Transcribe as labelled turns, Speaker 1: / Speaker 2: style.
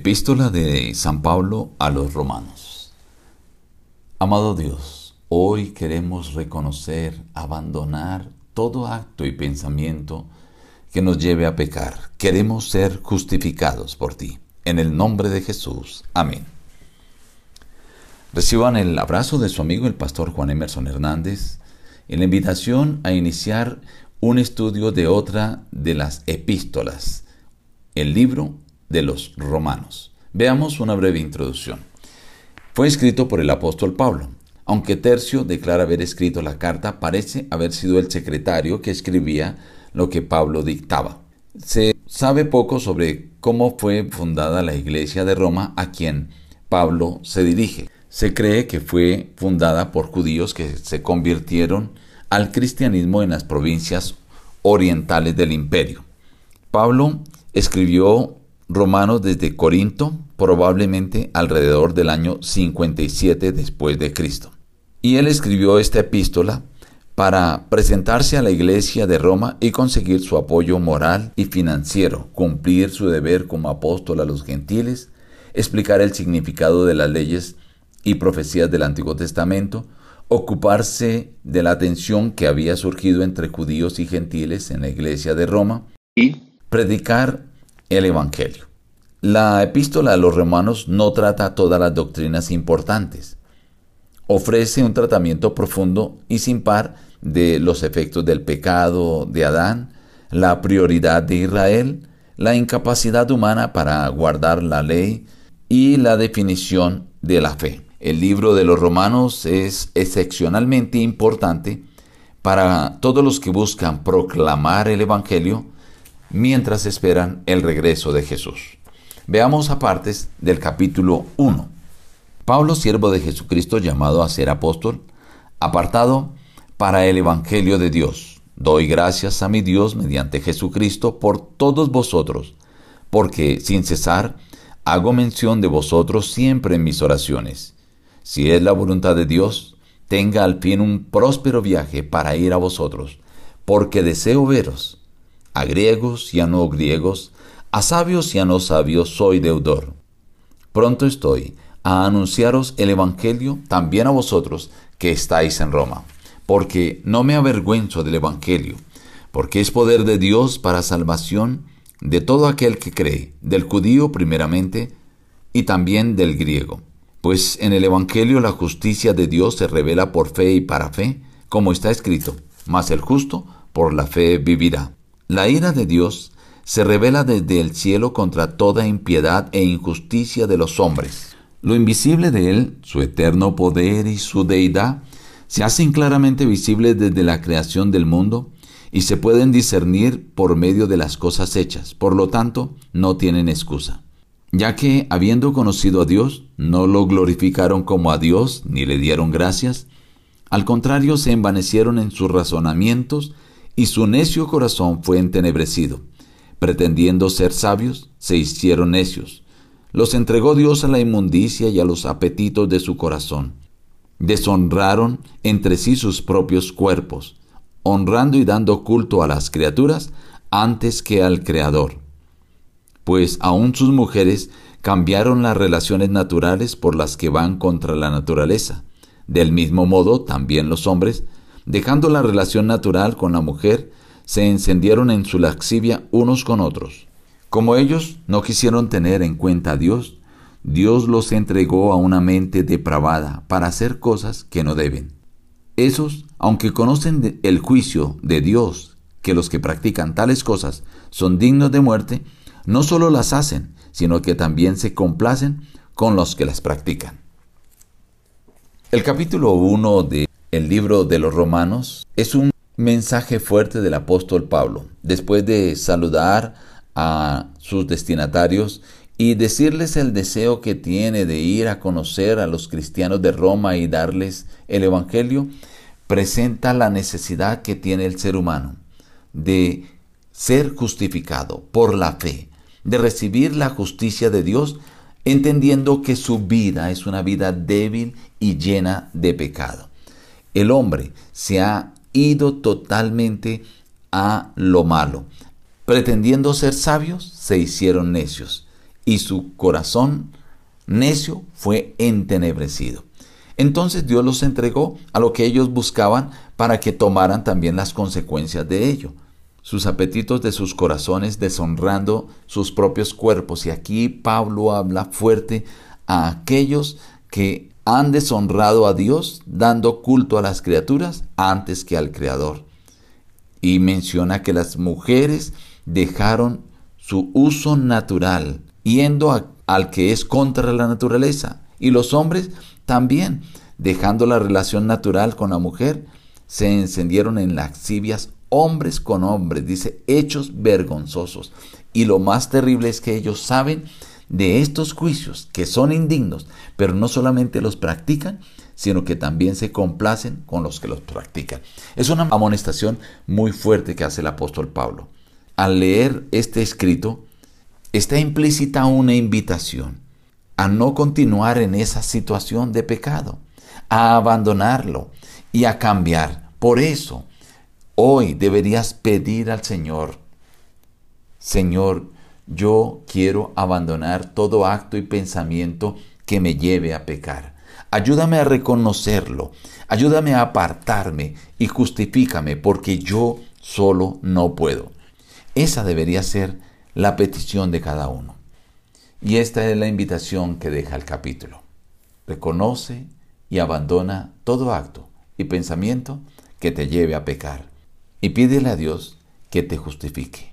Speaker 1: Epístola de San Pablo a los Romanos. Amado Dios, hoy queremos reconocer, abandonar todo acto y pensamiento que nos lleve a pecar. Queremos ser justificados por ti. En el nombre de Jesús. Amén. Reciban el abrazo de su amigo el pastor Juan Emerson Hernández en la invitación a iniciar un estudio de otra de las epístolas, el libro de los romanos. Veamos una breve introducción. Fue escrito por el apóstol Pablo. Aunque Tercio declara haber escrito la carta, parece haber sido el secretario que escribía lo que Pablo dictaba. Se sabe poco sobre cómo fue fundada la iglesia de Roma a quien Pablo se dirige. Se cree que fue fundada por judíos que se convirtieron al cristianismo en las provincias orientales del imperio. Pablo escribió Romanos desde Corinto, probablemente alrededor del año 57 después de Cristo. Y él escribió esta epístola para presentarse a la iglesia de Roma y conseguir su apoyo moral y financiero, cumplir su deber como apóstol a los gentiles, explicar el significado de las leyes y profecías del Antiguo Testamento, ocuparse de la tensión que había surgido entre judíos y gentiles en la iglesia de Roma y predicar el Evangelio. La epístola a los romanos no trata todas las doctrinas importantes. Ofrece un tratamiento profundo y sin par de los efectos del pecado de Adán, la prioridad de Israel, la incapacidad humana para guardar la ley y la definición de la fe. El libro de los romanos es excepcionalmente importante para todos los que buscan proclamar el Evangelio mientras esperan el regreso de Jesús. Veamos apartes del capítulo 1. Pablo, siervo de Jesucristo, llamado a ser apóstol, apartado para el Evangelio de Dios. Doy gracias a mi Dios mediante Jesucristo por todos vosotros, porque sin cesar hago mención de vosotros siempre en mis oraciones. Si es la voluntad de Dios, tenga al fin un próspero viaje para ir a vosotros, porque deseo veros a griegos y a no griegos, a sabios y a no sabios soy deudor. Pronto estoy a anunciaros el Evangelio también a vosotros que estáis en Roma, porque no me avergüenzo del Evangelio, porque es poder de Dios para salvación de todo aquel que cree, del judío primeramente y también del griego. Pues en el Evangelio la justicia de Dios se revela por fe y para fe, como está escrito, mas el justo por la fe vivirá. La ira de Dios se revela desde el cielo contra toda impiedad e injusticia de los hombres. Lo invisible de Él, su eterno poder y su deidad, se hacen claramente visibles desde la creación del mundo y se pueden discernir por medio de las cosas hechas. Por lo tanto, no tienen excusa. Ya que, habiendo conocido a Dios, no lo glorificaron como a Dios ni le dieron gracias, al contrario se envanecieron en sus razonamientos y su necio corazón fue entenebrecido. Pretendiendo ser sabios, se hicieron necios. Los entregó Dios a la inmundicia y a los apetitos de su corazón. Deshonraron entre sí sus propios cuerpos, honrando y dando culto a las criaturas antes que al Creador. Pues aún sus mujeres cambiaron las relaciones naturales por las que van contra la naturaleza. Del mismo modo, también los hombres, dejando la relación natural con la mujer, se encendieron en su laxivia unos con otros. Como ellos no quisieron tener en cuenta a Dios, Dios los entregó a una mente depravada para hacer cosas que no deben. Esos, aunque conocen el juicio de Dios, que los que practican tales cosas son dignos de muerte, no solo las hacen, sino que también se complacen con los que las practican. El capítulo 1 de el libro de los Romanos es un mensaje fuerte del apóstol Pablo, después de saludar a sus destinatarios y decirles el deseo que tiene de ir a conocer a los cristianos de Roma y darles el Evangelio, presenta la necesidad que tiene el ser humano de ser justificado por la fe, de recibir la justicia de Dios, entendiendo que su vida es una vida débil y llena de pecado el hombre se ha ido totalmente a lo malo. Pretendiendo ser sabios, se hicieron necios. y su corazón necio fue entenebrecido. Entonces Dios los entregó a lo que ellos buscaban para que tomaran también las consecuencias de ello. Sus apetitos de sus corazones deshonrando sus propios cuerpos. Y aquí Pablo habla fuerte a aquellos que han deshonrado a Dios dando culto a las criaturas antes que al Creador. Y menciona que las mujeres dejaron su uso natural, yendo al que es contra la naturaleza. Y los hombres también, dejando la relación natural con la mujer, se encendieron en lascivias hombres con hombres, dice, hechos vergonzosos. Y lo más terrible es que ellos saben de estos juicios que son indignos, pero no solamente los practican, sino que también se complacen con los que los practican. Es una amonestación muy fuerte que hace el apóstol Pablo. Al leer este escrito, está implícita una invitación a no continuar en esa situación de pecado, a abandonarlo y a cambiar. Por eso, hoy deberías pedir al Señor, Señor, yo quiero abandonar todo acto y pensamiento que me lleve a pecar. Ayúdame a reconocerlo, ayúdame a apartarme y justifícame porque yo solo no puedo. Esa debería ser la petición de cada uno. Y esta es la invitación que deja el capítulo. Reconoce y abandona todo acto y pensamiento que te lleve a pecar. Y pídele a Dios que te justifique.